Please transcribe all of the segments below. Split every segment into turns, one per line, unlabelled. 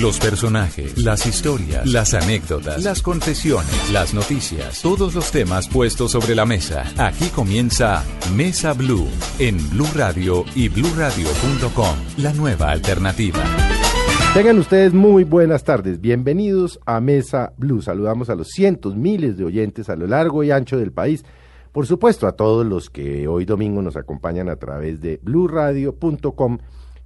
Los personajes, las historias, las anécdotas, las confesiones, las noticias, todos los temas puestos sobre la mesa. Aquí comienza Mesa Blue en Blue Radio y BlueRadio.com, la nueva alternativa.
Tengan ustedes muy buenas tardes. Bienvenidos a Mesa Blue. Saludamos a los cientos, miles de oyentes a lo largo y ancho del país. Por supuesto, a todos los que hoy domingo nos acompañan a través de BlueRadio.com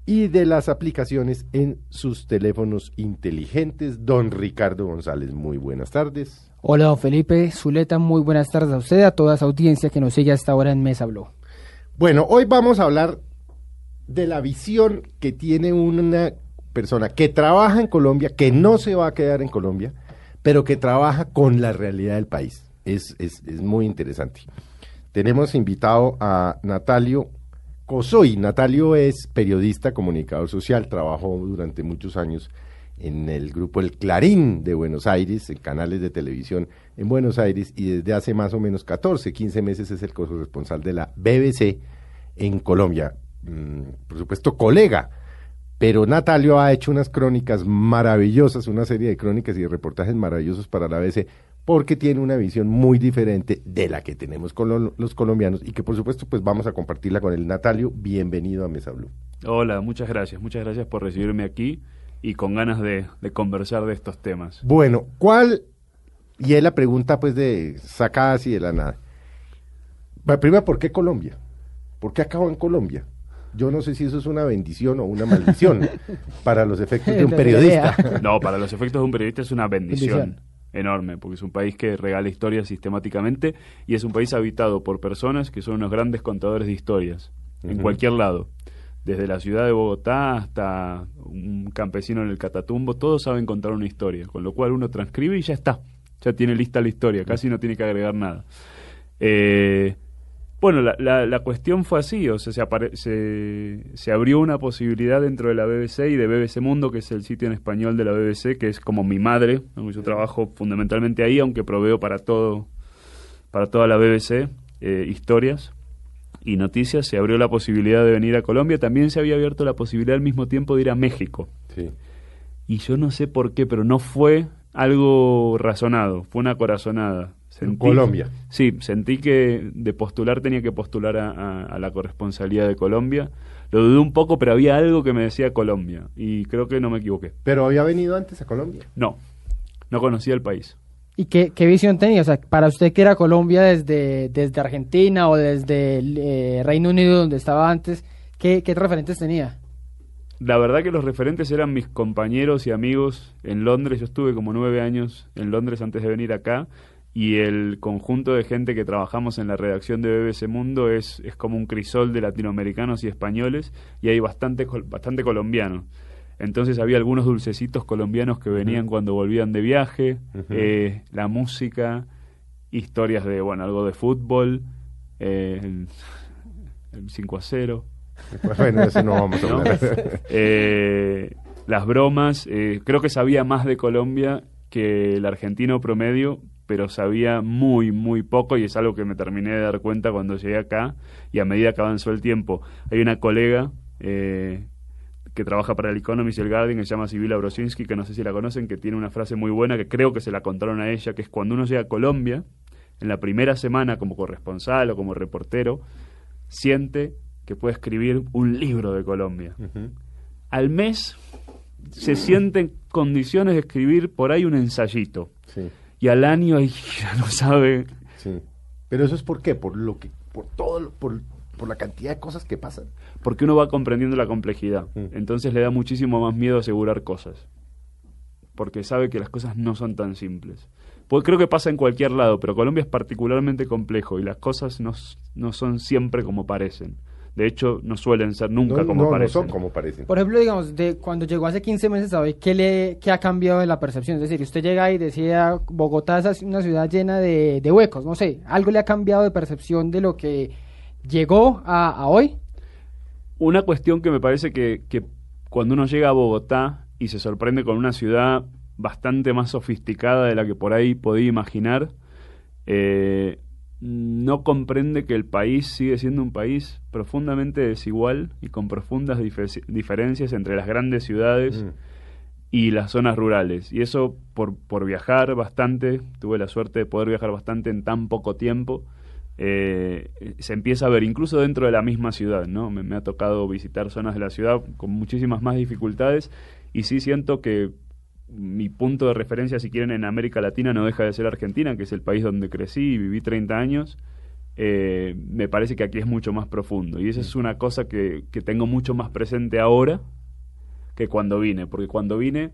y de las aplicaciones en sus teléfonos inteligentes. Don Ricardo González, muy buenas tardes.
Hola, don Felipe Zuleta, muy buenas tardes a usted, a toda esa audiencia que nos sigue hasta ahora en Mesa Blue.
Bueno, hoy vamos a hablar de la visión que tiene una persona que trabaja en Colombia, que no se va a quedar en Colombia, pero que trabaja con la realidad del país. Es, es, es muy interesante. Tenemos invitado a Natalio Cosoy. Natalio es periodista, comunicador social, trabajó durante muchos años en el grupo El Clarín de Buenos Aires, en canales de televisión en Buenos Aires, y desde hace más o menos 14, 15 meses es el corresponsal de la BBC en Colombia. Mm, por supuesto, colega. Pero Natalio ha hecho unas crónicas maravillosas, una serie de crónicas y de reportajes maravillosos para la BBC, porque tiene una visión muy diferente de la que tenemos con los colombianos y que por supuesto pues vamos a compartirla con el Natalio. Bienvenido a Mesa Blue.
Hola, muchas gracias, muchas gracias por recibirme aquí y con ganas de, conversar de estos temas.
Bueno, ¿cuál? Y es la pregunta pues de sacada así de la nada. Primero, ¿por qué Colombia? ¿Por qué acabo en Colombia? Yo no sé si eso es una bendición o una maldición para los efectos de un periodista.
No, para los efectos de un periodista es una bendición enorme, porque es un país que regala historias sistemáticamente y es un país habitado por personas que son unos grandes contadores de historias, en cualquier lado. Desde la ciudad de Bogotá hasta un campesino en el Catatumbo, todos saben contar una historia, con lo cual uno transcribe y ya está, ya tiene lista la historia, casi no tiene que agregar nada. Eh, bueno, la, la, cuestión fue así, o sea, se, se, abrió una posibilidad dentro de la BBC y de BBC Mundo, que es el sitio en español de la BBC, que es como mi madre, yo trabajo fundamentalmente ahí, aunque proveo para todo, para toda la BBC eh, historias y noticias, se abrió la posibilidad de venir a Colombia, también se había abierto la posibilidad al mismo tiempo de ir a México. Y yo no sé por qué, pero no fue algo razonado, fue una corazonada
en Colombia.
Sí, sentí que de postular tenía que postular a, la corresponsalía de Colombia. Lo dudé un poco, pero había algo que me decía Colombia y creo que no me equivoqué.
¿Pero había venido antes a Colombia?
No, no conocía el país.
¿Y qué, qué visión tenía? O sea, para usted que era Colombia desde, desde Argentina o desde el eh, Reino Unido donde estaba antes, ¿qué, ¿qué referentes tenía?
La verdad que los referentes eran mis compañeros y amigos en Londres. Yo estuve como nueve años en Londres antes de venir acá y el conjunto de gente que trabajamos en la redacción de BBC Mundo es, es como un crisol de latinoamericanos y españoles y hay bastante, bastante colombianos. Entonces había algunos dulcecitos colombianos que venían cuando volvían de viaje, eh, la música, historias de, bueno, algo de fútbol, eh, el, 5 a 0.
Bueno, eso no vamos a hablar.
Eh, las bromas, creo que sabía más de Colombia que el argentino promedio, pero sabía muy, muy poco y es algo que me terminé de dar cuenta cuando llegué acá y a medida que avanzó el tiempo. Hay una colega eh, que trabaja para el Economist y el Guardian que se llama Sibila Brosinski, que no sé si la conocen, que tiene una frase muy buena que creo que se la contaron a ella, que es cuando uno llega a Colombia, en la primera semana como corresponsal o como reportero, siente que puede escribir un libro de Colombia. Al mes se siente en condiciones de escribir por ahí un ensayito. Sí y al año ya no sabe.
Sí. Pero eso es por qué, por lo que, por todo, por, por la cantidad de cosas que pasan.
Porque uno va comprendiendo la complejidad. Mm. Entonces le da muchísimo más miedo asegurar cosas. Porque sabe que las cosas no son tan simples. Pues creo que pasa en cualquier lado, pero Colombia es particularmente complejo y las cosas no, no son siempre como parecen. De hecho, no suelen ser nunca
no,
como
no, no
parecen.
son como parecen.
Por ejemplo, digamos, de cuando llegó hace 15 meses a hoy, ¿qué, le, ¿qué ha cambiado de la percepción? Es decir, usted llega y decía, Bogotá es una ciudad llena de, de huecos, no sé, ¿algo le ha cambiado de percepción de lo que llegó a, a hoy?
Una cuestión que me parece que, que cuando uno llega a Bogotá y se sorprende con una ciudad bastante más sofisticada de la que por ahí podía imaginar, eh, no comprende que el país sigue siendo un país profundamente desigual y con profundas dife- diferencias entre las grandes ciudades
Mm.
y las zonas rurales. Y eso por, por viajar bastante, tuve la suerte de poder viajar bastante en tan poco tiempo, eh, se empieza a ver incluso dentro de la misma ciudad, ¿no? Me, me ha tocado visitar zonas de la ciudad con muchísimas más dificultades y sí siento que mi punto de referencia, si quieren, en América Latina no deja de ser Argentina, que es el país donde crecí y viví 30 años. Eh, me parece que aquí es mucho más profundo y esa es una cosa que, que tengo mucho más presente ahora que cuando vine, porque cuando vine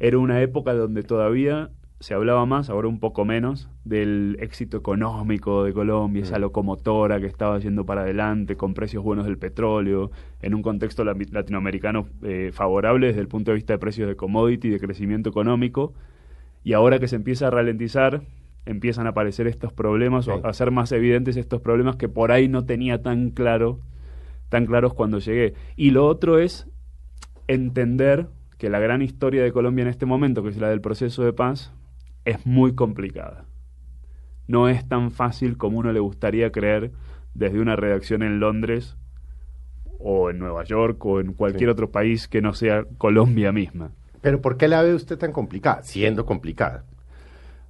era una época donde todavía se hablaba más, ahora un poco menos, del éxito económico de Colombia, esa locomotora que estaba yendo para adelante con precios buenos del petróleo, en un contexto la- latinoamericano eh, favorable desde el punto de vista de precios de commodity, de crecimiento económico, y ahora que se empieza a ralentizar, empiezan a aparecer estos problemas
Sí.
o a ser más evidentes estos problemas que por ahí no tenía tan claro, tan claros cuando llegué. Y lo otro es entender que la gran historia de Colombia en este momento, que es la del proceso de paz, es muy complicada. No es tan fácil como uno le gustaría creer desde una redacción en Londres o en Nueva York o en cualquier
Sí.
otro país que no sea Colombia misma.
Pero ¿por qué la ve usted tan complicada? Siendo complicada.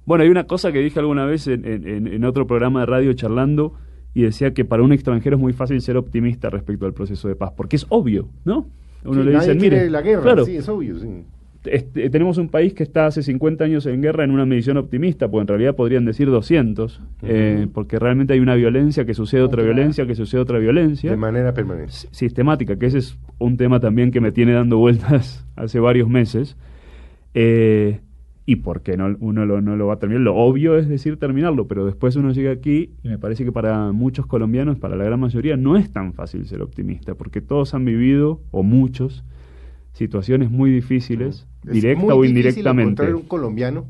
Bueno, hay una cosa que dije alguna vez en, en- en- otro programa de radio charlando y decía que para un extranjero es muy fácil ser optimista respecto al proceso de paz, porque es obvio, ¿no? Uno
Sí,
le dice, mire,
la guerra,
claro,
sí, es obvio. sí.
Este, tenemos un país que está hace 50 años en guerra en una medición optimista, pues en realidad podrían decir 200, eh, porque realmente hay una violencia que sucede otra violencia, que sucede otra violencia.
De manera permanente.
sistemática, que ese es un tema también que me tiene dando vueltas hace varios meses. Eh, y por qué no, uno lo, no lo va a terminar. Lo obvio es decir terminarlo, pero después uno llega aquí y me parece que para muchos colombianos, para la gran mayoría, no es tan fácil ser optimista, porque todos han vivido, o muchos, situaciones muy difíciles,
Es
directa
muy
o
difícil
indirectamente.
encontrar un colombiano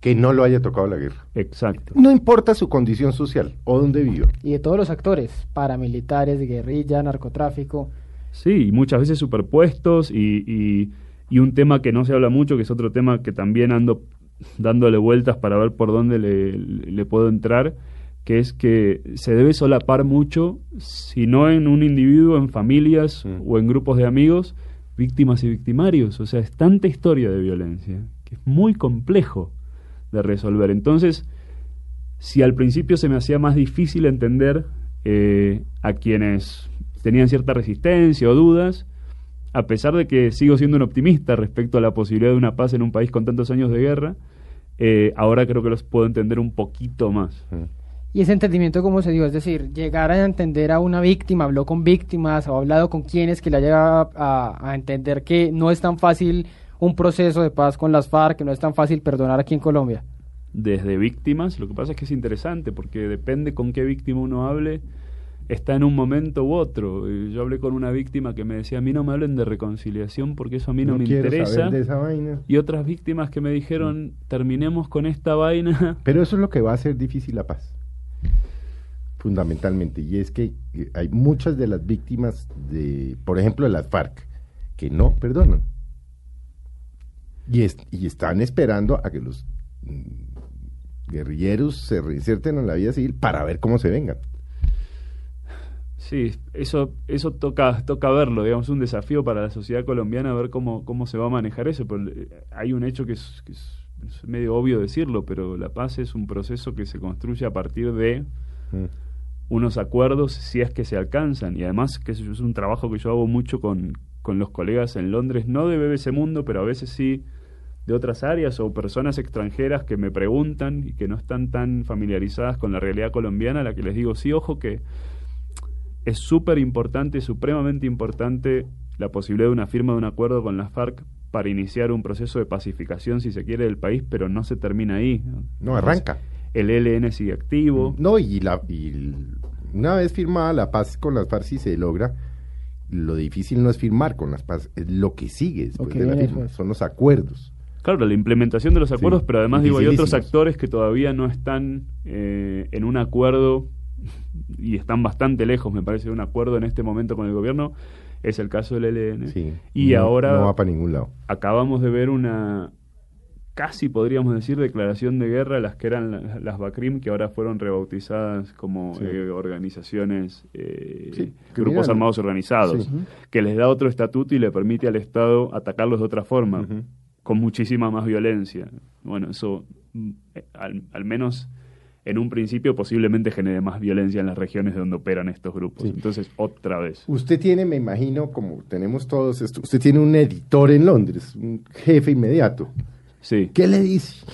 que no lo haya tocado la guerra.
Exacto.
No importa su condición social o dónde viva.
Y de todos los actores, paramilitares, guerrilla, narcotráfico.
Sí, y muchas veces superpuestos y, y, y un tema que no se habla mucho, que es otro tema que también ando dándole vueltas para ver por dónde le, le puedo entrar, que es que se debe solapar mucho, si no en un individuo, en familias
Mm.
o en grupos de amigos, víctimas y victimarios. O sea, es tanta historia de violencia que es muy complejo de resolver. Entonces, si al principio se me hacía más difícil entender eh, a quienes tenían cierta resistencia o dudas, a pesar de que sigo siendo un optimista respecto a la posibilidad de una paz en un país con tantos años de guerra, eh, ahora creo que los puedo entender un poquito más.
Y ese entendimiento, ¿cómo se dio? Es decir, llegar a entender a una víctima, habló con víctimas o ha hablado con quienes que le haya a, a entender que no es tan fácil un proceso de paz con las FARC, que no es tan fácil perdonar aquí en Colombia.
Desde víctimas, lo que pasa es que es interesante porque depende con qué víctima uno hable, está en un momento u otro. Eh, Yo hablé con una víctima que me decía, a mí no me hablen de reconciliación porque eso a mí no, me interesa.
saber de esa vaina.
Y otras víctimas que me dijeron, terminemos con esta vaina.
Pero eso es lo que va a hacer difícil la paz. Fundamentalmente. Y es que eh, hay muchas de las víctimas de, por ejemplo, de las FARC, que no perdonan. Y, es- y están esperando a que los mm, guerrilleros se reinserten en la vida civil para ver cómo se vengan.
Sí, eso, eso toca, toca verlo, digamos, un desafío para la sociedad colombiana ver cómo, cómo se va a manejar eso. Eh, hay un hecho que que es- es medio obvio decirlo, pero la paz es un proceso que se construye a partir de
Mm.
unos acuerdos si es que se alcanzan. Y además que es un trabajo que yo hago mucho con, con los colegas en Londres, no de BBC Mundo, pero a veces sí de otras áreas o personas extranjeras que me preguntan y que no están tan familiarizadas con la realidad colombiana, a la que les digo, sí, ojo que es súper importante, supremamente importante la posibilidad de una firma de un acuerdo con las FARC para iniciar un proceso de pacificación, si se quiere, del país, pero no se termina ahí.
No, arranca.
El ELN sigue activo.
No, y, la, y una vez firmada la paz con las FARC si se logra, lo difícil no es firmar con las paz, es lo que sigue después de la firma, son los acuerdos.
Claro, la implementación de los acuerdos,
Sí,
pero además digo, hay otros actores que todavía no están eh, en un acuerdo y están bastante lejos, me parece, de un acuerdo en este momento con el gobierno. Es el caso del ELN.
Sí,
Y
no-
ahora
No va para ningún lado.
acabamos de ver una, casi podríamos decir, declaración de guerra a las que eran la- las BACRIM, que ahora fueron rebautizadas como
Sí.
eh, organizaciones, eh,
Sí,
grupos armados organizados,
Sí.
que les da otro estatuto y le permite al Estado atacarlos de otra forma con muchísima más violencia. Bueno, eso mm, eh, al, al menos en un principio posiblemente genere más violencia en las regiones donde operan estos grupos.
Sí.
Entonces, otra vez.
Usted tiene, me imagino, como tenemos todos esto, usted tiene un editor en Londres, un jefe inmediato.
Sí.
¿Qué le dice?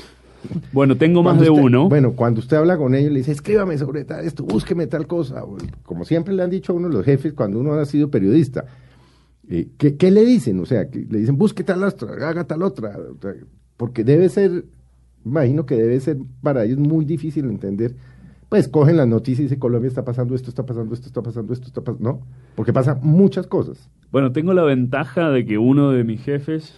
Bueno, tengo más
Cuando
de
usted-
uno.
Bueno, cuando usted habla con ellos, le dice, escríbame sobre tal esto, búsqueme tal cosa. Como siempre le han dicho a uno los jefes cuando uno ha sido periodista. Eh, ¿qué, qué le dicen? O sea, que le dicen, busque tal otra, haga tal otra. Porque debe ser, imagino que debe ser para ellos muy difícil entender. Pues cogen las noticias y dicen, Colombia está pasando esto, está pasando esto, está pasando esto, está pasando... No, porque pasan muchas cosas.
Bueno, tengo la ventaja de que uno de mis jefes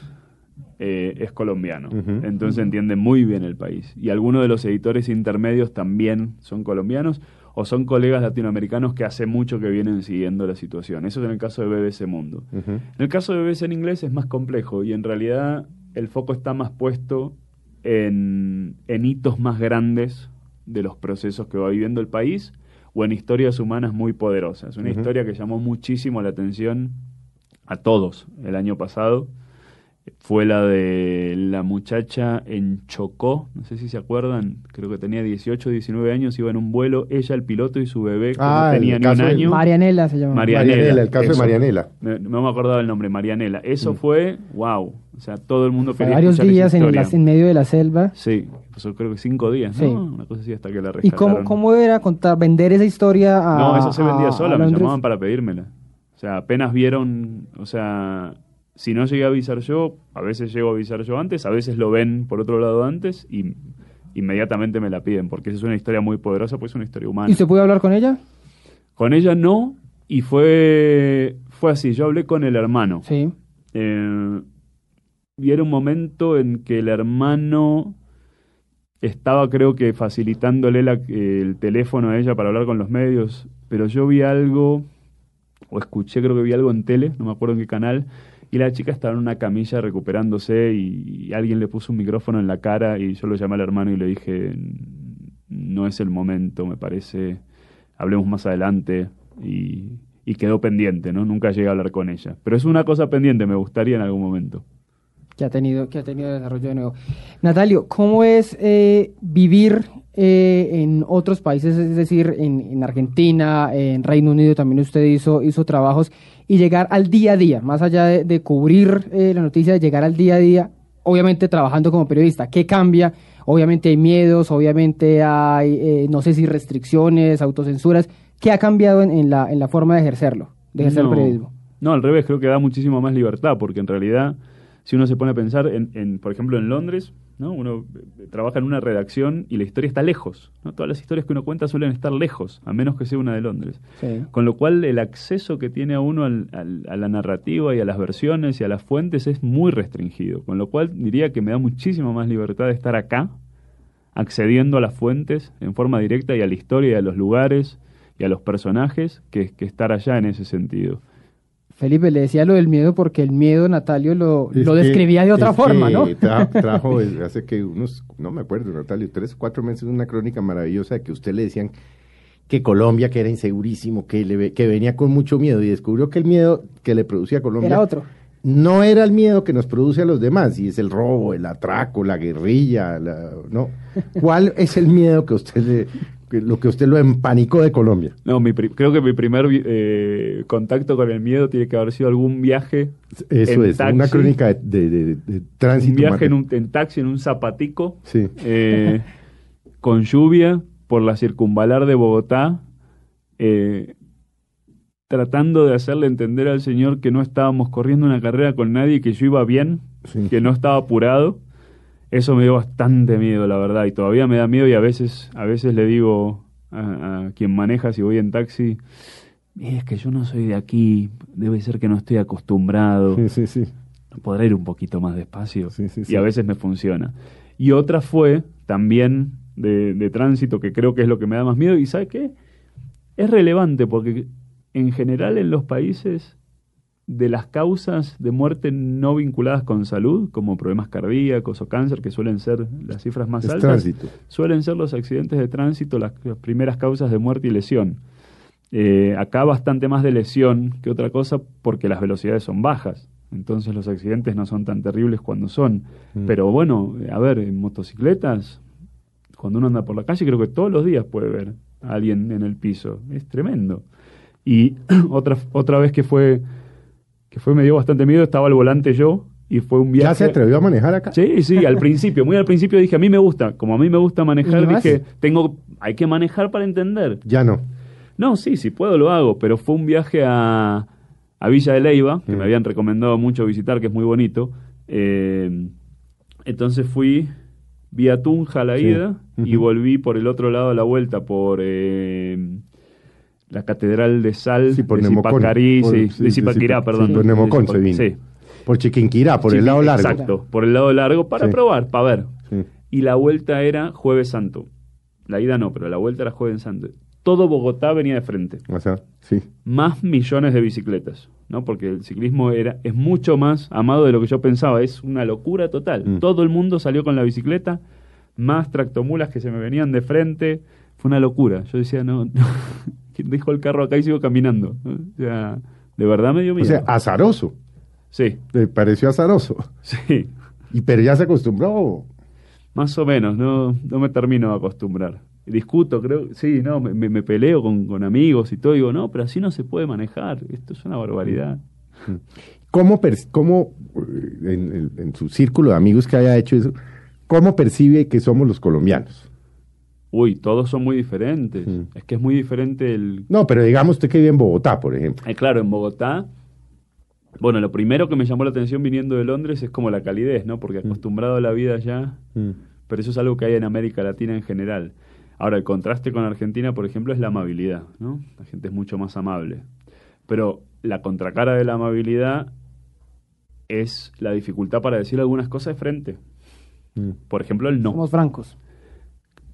eh, es colombiano, entonces entiende muy bien el país. Y algunos de los editores intermedios también son colombianos o son colegas latinoamericanos que hace mucho que vienen siguiendo la situación. Eso es en el caso de BBC Mundo. En el caso de BBC en inglés es más complejo y en realidad el foco está más puesto en, en hitos más grandes de los procesos que va viviendo el país o en historias humanas muy poderosas. Una historia que llamó muchísimo la atención a todos el año pasado fue la de la muchacha en Chocó, no sé si se acuerdan, creo que tenía 18, 19 años, iba en un vuelo, ella, el piloto y su bebé, que
Ah,
no tenía ni un año.
Marianela se llama.
Marianela,
Marianela, el caso de. Marianela.
Me- No me acordaba el nombre, Marianela. Eso
Mm.
fue, wow. O sea, todo el mundo quería
varios días en, la- en medio de la selva.
Sí, pasó creo que cinco días,
Sí.
¿no? Una cosa así hasta que la
¿Y
rescataron.
cómo, cómo era contar, vender esa historia a
No, eso se vendía
a-
sola,
a
me llamaban para pedírmela. O sea, apenas vieron, o sea, si no llegué a avisar yo, a veces llego a avisar yo antes, a veces lo ven por otro lado antes y inmediatamente me la piden, porque esa es una historia muy poderosa, pues es una historia humana.
¿Y se pudo hablar con ella?
Con ella no, y fue, fue así, yo hablé con el hermano.
Sí.
Eh, y era un momento en que el hermano estaba, creo que, facilitándole la- el teléfono a ella para hablar con los medios, pero yo vi algo, o escuché, creo que vi algo en tele, no me acuerdo en qué canal, y la chica estaba en una camilla recuperándose y, alguien le puso un micrófono en la cara y yo lo llamé al hermano y le dije, no es el momento, me parece, hablemos más adelante y, y quedó pendiente, ¿no? Nunca llegué a hablar con ella. Pero es una cosa pendiente, me gustaría en algún momento.
que ha tenido que ha tenido desarrollo de nuevo. Natalio, ¿cómo es eh, vivir eh, en otros países, es decir, en, en Argentina, en Reino Unido también usted hizo hizo trabajos y llegar al día a día, más allá de, de cubrir eh, la noticia, de llegar al día a día, obviamente trabajando como periodista, ¿qué cambia? Obviamente hay miedos, obviamente hay, eh, no sé si restricciones, autocensuras, ¿qué ha cambiado en, en la en la forma de ejercerlo, de ejercer
no,
el periodismo?
No, al revés, creo que da muchísimo más libertad, porque en realidad, si uno se pone a pensar, en, en, por ejemplo, en Londres, ¿no? uno eh, trabaja en una redacción y la historia está lejos. ¿no? Todas las historias que uno cuenta suelen estar lejos, a menos que sea una de Londres.
Sí.
Con lo cual, el acceso que tiene a uno al- al- a la narrativa y a las versiones y a las fuentes es muy restringido. Con lo cual, diría que me da muchísima más libertad de estar acá, accediendo a las fuentes en forma directa y a la historia y a los lugares y a los personajes, que, que estar allá en ese sentido.
Felipe le decía lo del miedo porque el miedo Natalio lo, lo
que-
describía de otra forma, ¿no?
tra- trajo hace que unos, no me acuerdo, Natalio, tres o cuatro meses una crónica maravillosa de que usted le decían que Colombia, que era insegurísimo, que, le, que venía con mucho miedo y descubrió que el miedo que le producía a Colombia
Era otro.
no era el miedo que nos produce a los demás, y es el robo, el atraco, la guerrilla, la- no. ¿Cuál es el miedo que usted le, que lo que usted lo empanicó de Colombia?
No, mi creo que mi primer eh, contacto con el miedo tiene que haber sido algún viaje.
Eso
en
es, una crónica de, de- de- de tránsito.
Un viaje en, un, en taxi, en un zapatico,
Sí.
eh, con lluvia, por la circunvalar de Bogotá, eh, tratando de hacerle entender al señor que no estábamos corriendo una carrera con nadie, que yo iba bien,
Sí.
que no estaba apurado. Eso me dio bastante miedo, la verdad, y todavía me da miedo y a veces, a veces le digo a, a quien maneja si voy en taxi, es que yo no soy de aquí, debe ser que no estoy acostumbrado,
Sí, sí, sí.
podrá ir un poquito más despacio.
Sí, sí,
y
sí.
a veces me funciona. Y otra fue también de, de tránsito, que creo que es lo que me da más miedo, y ¿sabe qué? Es relevante porque en general en los países de las causas de muerte no vinculadas con salud, como problemas cardíacos o cáncer, que suelen ser las cifras más
Es
altas,
tránsito.
suelen ser los accidentes de tránsito las, las primeras causas de muerte y lesión. Eh, acá bastante más de lesión que otra cosa porque las velocidades son bajas. Entonces los accidentes no son tan terribles cuando son.
Mm.
Pero bueno, a ver, en motocicletas, cuando uno anda por la calle, creo que todos los días puede ver a alguien en el piso. Es tremendo. Y otra, otra vez que fue, que fue, me dio bastante miedo, estaba al volante yo y fue un viaje.
¿Ya se atrevió a manejar acá?
Sí, sí, al principio, muy al principio dije, a mí me gusta, como a mí me gusta manejar, dije, tengo, hay que manejar para entender.
Ya no.
No, sí, si puedo lo hago, pero fue un viaje a, a Villa de Leiva, que
Mm.
me habían recomendado mucho visitar, que es muy bonito. Eh, entonces fui vía Tunja a la
Sí.
ida y volví por el otro lado a la vuelta, por eh, la Catedral de Sal
Sí, por
de. Zipacarí,
Por-
sí,
sí,
de Zipaquirá, perdón.
sí, por Nemocón se vino.
Sí.
Por Chiquinquirá, por el lado largo.
Exacto, por el lado largo para probar, para ver. Y la vuelta era Jueves Santo. La ida no, pero la vuelta era Jueves Santo. Todo Bogotá venía de frente.
O sea, sí.
Más millones de bicicletas, ¿no? Porque el ciclismo era es mucho más amado de lo que yo pensaba. Es una locura total.
Mm.
Todo el mundo salió con la bicicleta, más tractomulas que se me venían de frente. Fue una locura. Yo decía, no, no. Dejo el carro acá y sigo caminando. O sea, de verdad me dio
O
miedo.
sea, azaroso.
sí,
Le pareció azaroso.
sí.
Y pero ya se acostumbró.
Más o menos, no, no me termino de acostumbrar. Discuto, creo, sí, no, me, peleo con, con amigos y todo, digo, no, pero así no se puede manejar, esto es una barbaridad.
¿Cómo, per- cómo, eh, en, en- en su círculo de amigos que haya hecho eso, cómo percibe que somos los colombianos?
Uy, todos son muy diferentes,
Mm.
es que es muy diferente el...
No, pero digamos usted que vive en Bogotá, por ejemplo.
Eh, claro, en Bogotá, bueno, lo primero que me llamó la atención viniendo de Londres es como la calidez, ¿no? Porque acostumbrado a la vida allá, pero eso es algo que hay en América Latina en general. Ahora, el contraste con Argentina, por ejemplo, es la amabilidad, ¿no? La gente es mucho más amable. Pero la contracara de la amabilidad es la dificultad para decir algunas cosas de frente. Por ejemplo, el no.
Somos francos.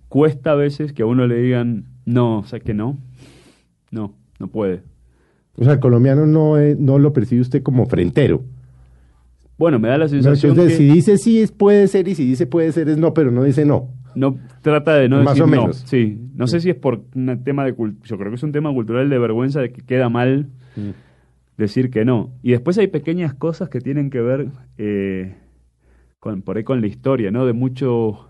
Cuesta a veces que a uno le digan, no, o sea que no. No, no puede.
O sea, el colombiano no, es- no lo percibe usted como frentero.
Bueno, me da la
No,
sensación
entonces,
que
si dice sí, es puede ser, y si dice puede ser, es no, pero no dice no.
no trata de no
Más
decir
o
no.
menos.
Sí, no sé si es por un tema de yo creo que es un tema cultural de vergüenza de que queda mal decir que no. Y después hay pequeñas cosas que tienen que ver eh, con, por ahí con la historia, ¿no? De mucho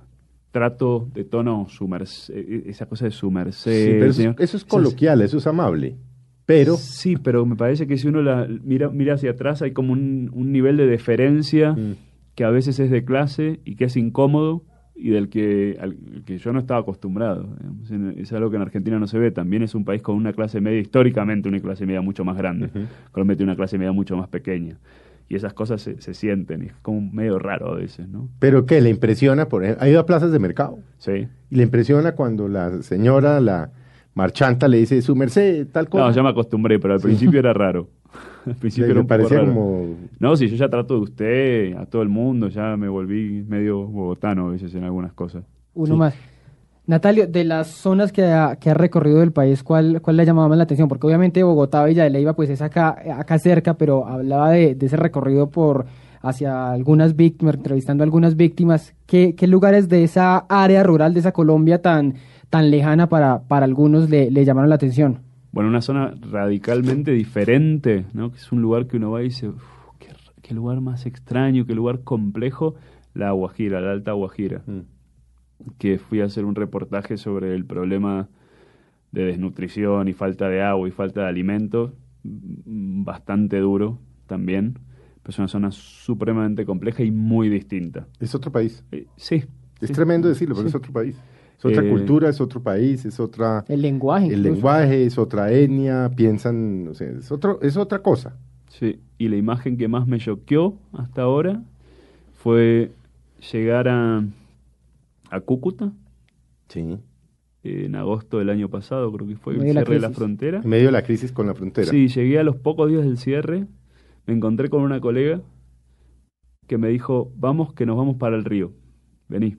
trato de tono su merced, esa cosa de su merced.
Sí, pero eso, es coloquial, eso es amable. Pero,
Sí, pero me parece que si uno la mira, mira hacia atrás hay como un, un nivel de deferencia
Mm.
que a veces es de clase y que es incómodo y del que, al que yo no estaba acostumbrado. digamos. Es algo que en Argentina no se ve. También es un país con una clase media, históricamente una clase media mucho más grande. Colombia tiene una clase media mucho más pequeña. Y esas cosas se, se sienten y es como medio raro a veces, ¿no?
pero ¿qué? ¿Le impresiona? Por ejemplo, ha ido a plazas de mercado.
Sí.
Y le impresiona cuando la señora, la marchanta, le dice, su merced, tal cosa.
No, ya me acostumbré, pero al principio era raro. Al principio
Le-
era
le
un poco
parecía
raro.
como...
No, si yo ya trato de usted, a todo el mundo, ya me volví medio bogotano a veces en algunas cosas.
Uno
Sí.
más. Natalio, de las zonas que ha, que ha recorrido del país, ¿cuál, ¿cuál le ha llamado más la atención? Porque obviamente Bogotá, Villa de Leyva, pues es acá, acá cerca, pero hablaba de, de ese recorrido por hacia algunas víctimas, entrevistando a algunas víctimas. ¿Qué, qué lugares de esa área rural, de esa Colombia tan, tan lejana para, para algunos le, le llamaron la atención?
Bueno, una zona radicalmente diferente, ¿no? Que es un lugar que uno va y dice, "Uf, qué, qué lugar más extraño, qué lugar complejo, la Guajira, la Alta Guajira, que fui a hacer un reportaje sobre el problema de desnutrición y falta de agua y falta de alimentos, mm, bastante duro también, pero es una zona supremamente compleja y muy distinta.
Es otro país.
Eh, sí.
Es
sí.
tremendo decirlo, pero es otro país. Es otra
Eh,
cultura, es otro país, es otra...
El lenguaje.
El
incluso.
lenguaje es otra etnia, piensan, o sea, es, otro, es otra cosa.
Sí, y la imagen que más me choqueó hasta ahora fue llegar a, a Cúcuta,
Sí.
en agosto del año pasado, creo que fue el
de la
cierre de la
crisis.
frontera.
En medio de la crisis con la frontera.
Sí, llegué a los pocos días del cierre, me encontré con una colega que me dijo, vamos, que nos vamos para el río, vení.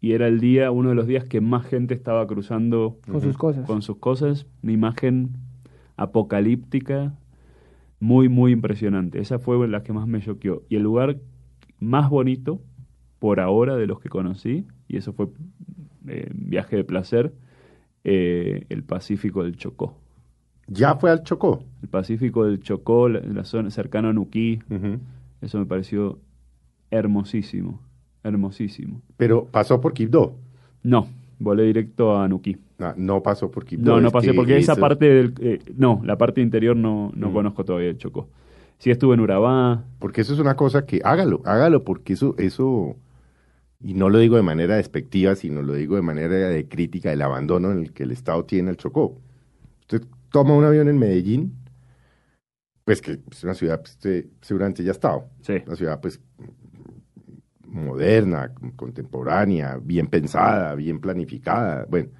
Y era el día, uno de los días que más gente estaba cruzando
Con sus cosas.
con sus cosas, una imagen apocalíptica muy, muy impresionante. Esa fue la que más me choqueó. Y el lugar más bonito, por ahora, de los que conocí, y eso fue eh, viaje de placer, eh, el Pacífico del Chocó.
Ya fue al Chocó.
El Pacífico del Chocó, la, la zona cercano a Nuquí, eso me pareció hermosísimo, hermosísimo.
Pero pasó por Quibdó.
No, volé directo a Nuquí.
No, no pasó por Quibdó.
No, no pasé
que
porque esa
eso-
parte del... eh, no, la parte interior no, no
Mm.
conozco todavía el Chocó. Sí estuve en Urabá,
Porque eso es una cosa que hágalo, hágalo, porque eso, eso, y no lo digo de manera despectiva, sino lo digo de manera de crítica del abandono en el que el Estado tiene al Chocó. Usted toma un avión en Medellín, pues que es una ciudad, pues, usted seguramente ya ha estado,
sí.
una ciudad pues moderna, contemporánea, bien pensada, bien planificada, bueno.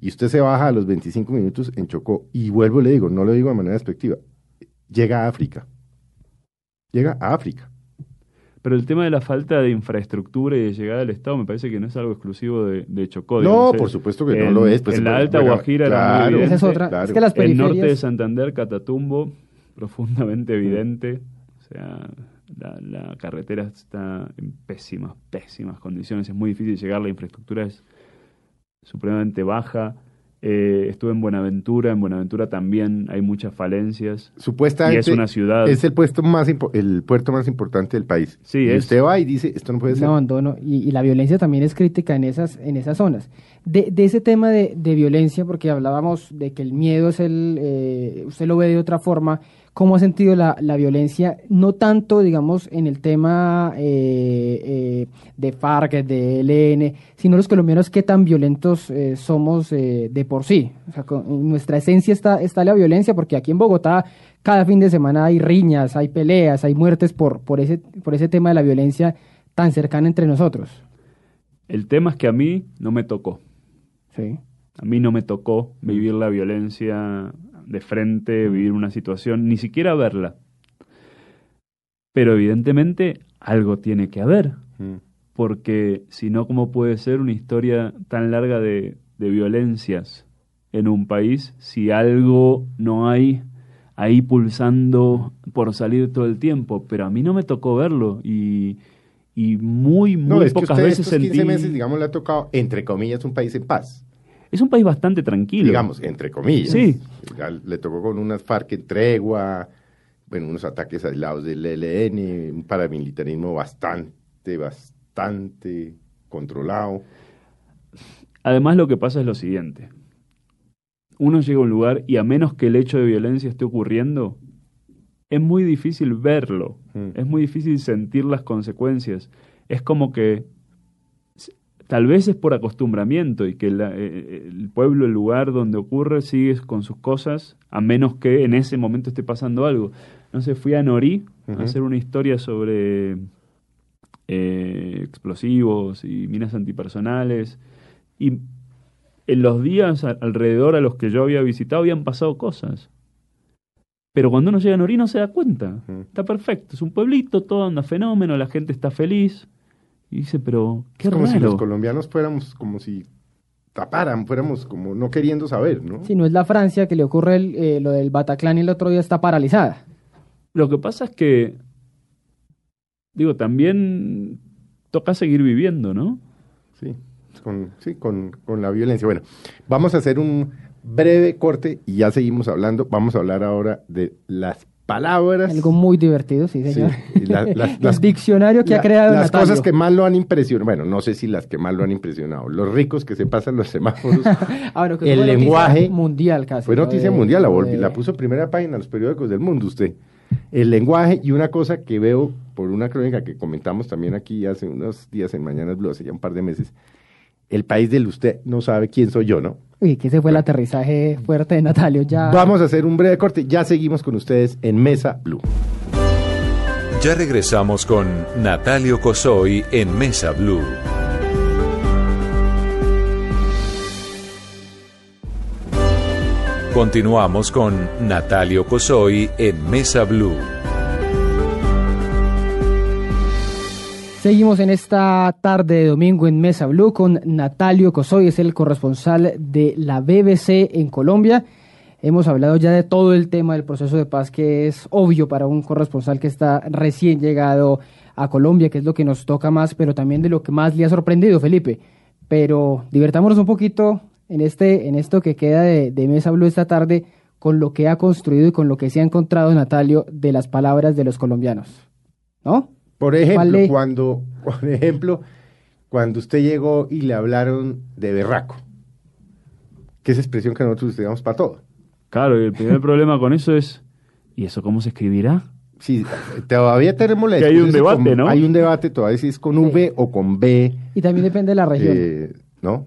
Y usted se baja a los 25 minutos en Chocó, y vuelvo y le digo, no lo digo de manera despectiva, llega a África. Llega a África.
Pero el tema de la falta de infraestructura y de llegada del Estado me parece que no es algo exclusivo de, de Chocó.
No,
digamos,
por supuesto que no lo es. Pues,
en la Alta
bueno,
Guajira era muy
claro,
evidente.
Esa es otra.
claro.
Es que las
El norte de
periferias...
Santander, Catatumbo, profundamente
Mm.
evidente. O sea, la, la carretera está en pésimas, pésimas condiciones. Es muy difícil llegar, la infraestructura es supremamente baja. Eh, estuve en Buenaventura, en Buenaventura también hay muchas falencias.
Supuestamente
Y es una ciudad.
es el puesto más el puerto más importante del país.
Sí,
y
es.
usted va y dice, esto no puede
un
ser.
abandono y, y la violencia también es crítica en esas en esas zonas de, de ese tema de, de violencia porque hablábamos de que el miedo es el eh, usted lo ve de otra forma cómo ha sentido la, la violencia no tanto digamos en el tema eh, eh, de FARC de ELN sino los colombianos qué tan violentos eh, somos de por sí o sea, con- en nuestra esencia está está la violencia porque aquí en Bogotá cada fin de semana hay riñas, hay peleas, hay muertes por, por, ese, por ese tema de la violencia tan cercana entre nosotros.
El tema es que a mí no me tocó.
Sí.
A mí no me tocó vivir la violencia de frente, vivir una situación, ni siquiera verla. Pero evidentemente algo tiene que haber,
Mm.
porque si no, ¿cómo puede ser una historia tan larga de, de violencias en un país si algo no hay ahí pulsando por salir todo el tiempo? Pero a mí no me tocó verlo y, y muy, muy
No, es que
pocas
usted
veces
estos 15
sentí...
meses, digamos, le ha tocado, entre comillas, un país en paz.
Es un país bastante tranquilo.
Digamos, entre comillas.
Sí.
Le tocó con unas FARC en tregua, bueno, unos ataques aislados del ELN, un paramilitarismo bastante, bastante controlado.
Además, lo que pasa es lo siguiente. Uno llega a un lugar y a menos que el hecho de violencia esté ocurriendo, es muy difícil verlo,
Mm.
es muy difícil sentir las consecuencias. Es como que tal vez es por acostumbramiento y que la- eh, el pueblo, el lugar donde ocurre, sigue con sus cosas, a menos que en ese momento esté pasando algo. No sé, fui a Norí a hacer una historia sobre eh, explosivos y minas antipersonales. Y en los días a- alrededor a los que yo había visitado habían pasado cosas. Pero cuando uno llega a Norí no se da cuenta. Está perfecto. Es un pueblito, todo anda fenómeno, la gente está feliz. Y dice, pero qué
es como si los colombianos fuéramos como si taparan, fuéramos como no queriendo saber, ¿no?
Si no es la Francia que le ocurre el, eh, lo del Bataclan y el otro día está paralizada.
Lo que pasa es que, digo, también toca seguir viviendo, ¿no?
Sí, con, sí, con, con la violencia. Bueno, vamos a hacer un breve corte y ya seguimos hablando. Vamos a hablar ahora de las palabras.
Algo muy divertido, sí,
Sí,
señor.
y la- las- las-
el diccionario que
la-
ha creado
Las
Natalio.
cosas que más lo han impresionado. Bueno, no sé si las que más lo han impresionado. Los ricos que se pasan los semáforos.
Ah, bueno, que
el lenguaje-
mundial casi.
Fue
¿no?
noticia
De-
mundial, la,
de-
la puso en primera página en los periódicos del mundo usted. El lenguaje y una cosa que veo por una crónica que comentamos también aquí hace unos días en Mañanas Blue, hace ya un par de meses el país del usted no sabe quién soy yo, ¿no?
Uy, que ese fue el aterrizaje fuerte de Natalio. Ya...
Vamos a hacer un breve corte. Ya seguimos con ustedes en Mesa Blue.
Ya regresamos con Natalio Cosoy en Mesa Blue. Continuamos con Natalio Cosoy en Mesa Blue.
Seguimos en esta tarde de domingo en Mesa Blue con Natalio Cosoy, es el corresponsal de la BBC en Colombia. Hemos hablado ya de todo el tema del proceso de paz que es obvio para un corresponsal que está recién llegado a Colombia, que es lo que nos toca más, pero también de lo que más le ha sorprendido, Felipe. Pero divertámonos un poquito en, este, en esto que queda de, de Mesa Blue esta tarde con lo que ha construido y con lo que se ha encontrado Natalio de las palabras de los colombianos. ¿No?
Por ejemplo,
Vale.
cuando, por ejemplo, cuando usted llegó y le hablaron de berraco, que es expresión que nosotros utilizamos para todo.
Claro, y el primer problema con eso es, ¿y eso cómo se escribirá?
Sí, todavía tenemos la
Que hay un debate,
con-
¿no?
Hay un debate todavía si es con V o con B,
Y también depende de la región.
eh, ¿no?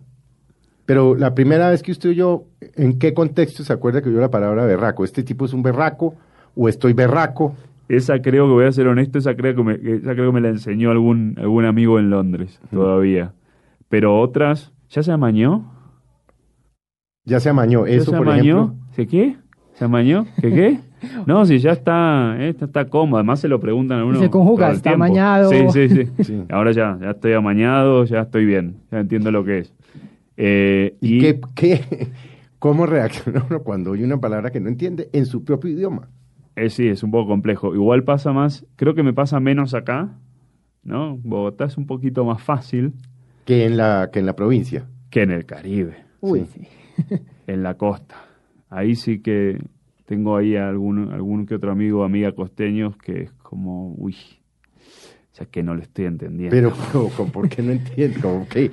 Pero la primera vez que usted oyó, ¿en qué contexto se acuerda que oyó la palabra berraco? ¿Este tipo es un berraco o estoy berraco?
Esa creo que voy a ser honesto, esa creo que me, esa creo que me la enseñó algún, algún amigo en Londres todavía. Pero otras, ¿ya se amañó?
Ya se amañó.
¿Ya
Eso,
se
por
amañó?
ejemplo.
¿Se qué? ¿Se amañó? ¿Qué qué? No, si ya está, eh, está, está cómodo. Además se lo preguntan a uno.
se conjuga, está
tiempo.
amañado.
Sí, sí, sí,
Sí.
Ahora ya, ya estoy amañado, ya estoy bien, ya entiendo lo que es. Eh,
¿Y,
y
qué, qué- cómo reacciona uno cuando oye una palabra que no entiende en su propio idioma?
Eh, sí, es un poco complejo. Igual pasa más, creo que me pasa menos acá, ¿no? Bogotá es un poquito más fácil
Que en la, que en la provincia.
que en el Caribe.
Uy,
Sí.
sí.
en la costa. Ahí sí que tengo ahí algún, algún que otro amigo o amiga costeños que es como, uy, o sea que no lo estoy entendiendo.
Pero, ¿cómo- ¿por qué no entiende? Como que,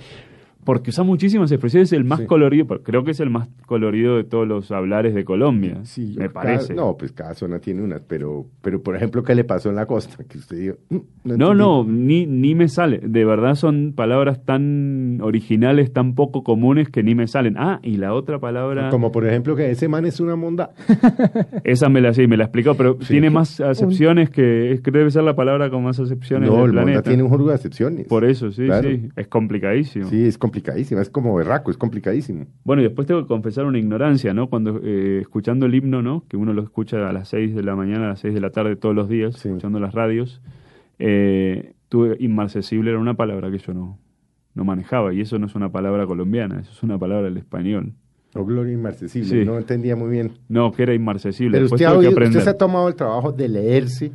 Porque usa muchísimas expresiones, es el más
Sí.
colorido, creo que es el más colorido de todos los hablares de Colombia,
sí,
me
cada-
parece.
no, pues cada zona tiene unas, pero, pero por ejemplo, ¿qué le pasó en la costa? Que usted dijo, "Mm,
No,
entendí".
no, ni, ni me sale. De verdad son palabras tan originales, tan poco comunes que ni me salen. Ah, y la otra palabra,
Como por ejemplo que ese man es una monda.
esa me la sí, me la explicó, pero
Sí.
tiene más acepciones que, es que debe ser la palabra con más acepciones
No,
del
el monda
planeta.
tiene un juego de excepciones.
Por eso, sí,
Claro.
sí, es complicadísimo.
Sí, es complicadísimo, es como berraco, es complicadísimo.
Bueno, y después tengo que confesar una ignorancia, ¿no? Cuando eh, escuchando el himno, ¿no? Que uno lo escucha a las 6 de la mañana, a las 6 de la tarde todos los días,
Sí.
escuchando las radios, eh, tuve inmarcesible, era una palabra que yo no, no manejaba, y eso no es una palabra colombiana, eso es una palabra del español.
O gloria inmarcesible,
Sí.
no entendía muy bien.
No, que era inmarcesible.
Pero usted, ha
que
usted se ha tomado el trabajo de leerse